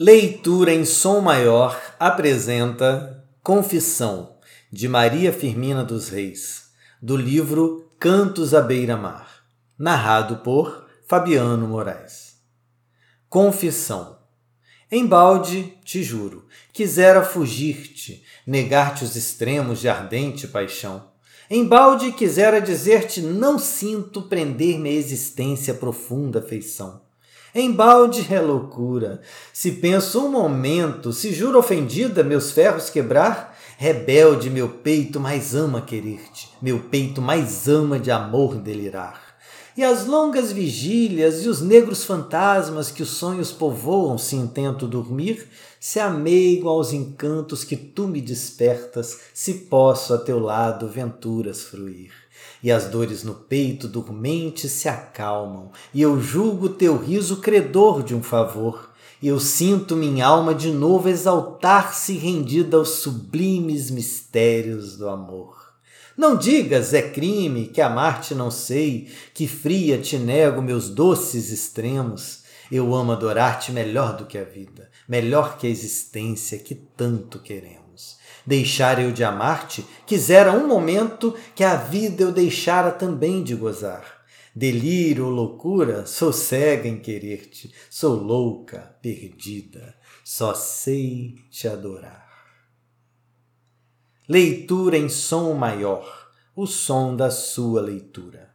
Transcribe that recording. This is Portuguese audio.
Leitura em Som Maior apresenta Confissão, de Maria Firmina dos Reis, do livro Cantos à Beira-Mar, narrado por Fabiano Moraes. Confissão. Embalde, te juro, quisera fugir-te, negar-te os extremos de ardente paixão. Embalde quisera dizer-te não sinto prender-me a existência profunda afeição Embalde é loucura. Se penso um momento, se juro ofendida meus ferros quebrar, rebelde meu peito mais ama querer-te, meu peito mais ama de amor delirar. E as longas vigílias e os negros fantasmas que os sonhos povoam se intento dormir, se ameigo aos encantos que tu me despertas, se posso a teu lado venturas fruir e as dores no peito dormente se acalmam, e eu julgo teu riso credor de um favor, e eu sinto minha alma de novo exaltar-se rendida aos sublimes mistérios do amor. Não digas é crime que amar-te não sei, que fria te nego meus doces extremos. Eu amo adorar-te melhor do que a vida, melhor que a existência que tanto queremos deixar eu de amar-te, quisera um momento que a vida eu deixara também de gozar. Delírio ou loucura, sou cega em querer-te, sou louca, perdida, só sei te adorar. Leitura em som maior, o som da sua leitura.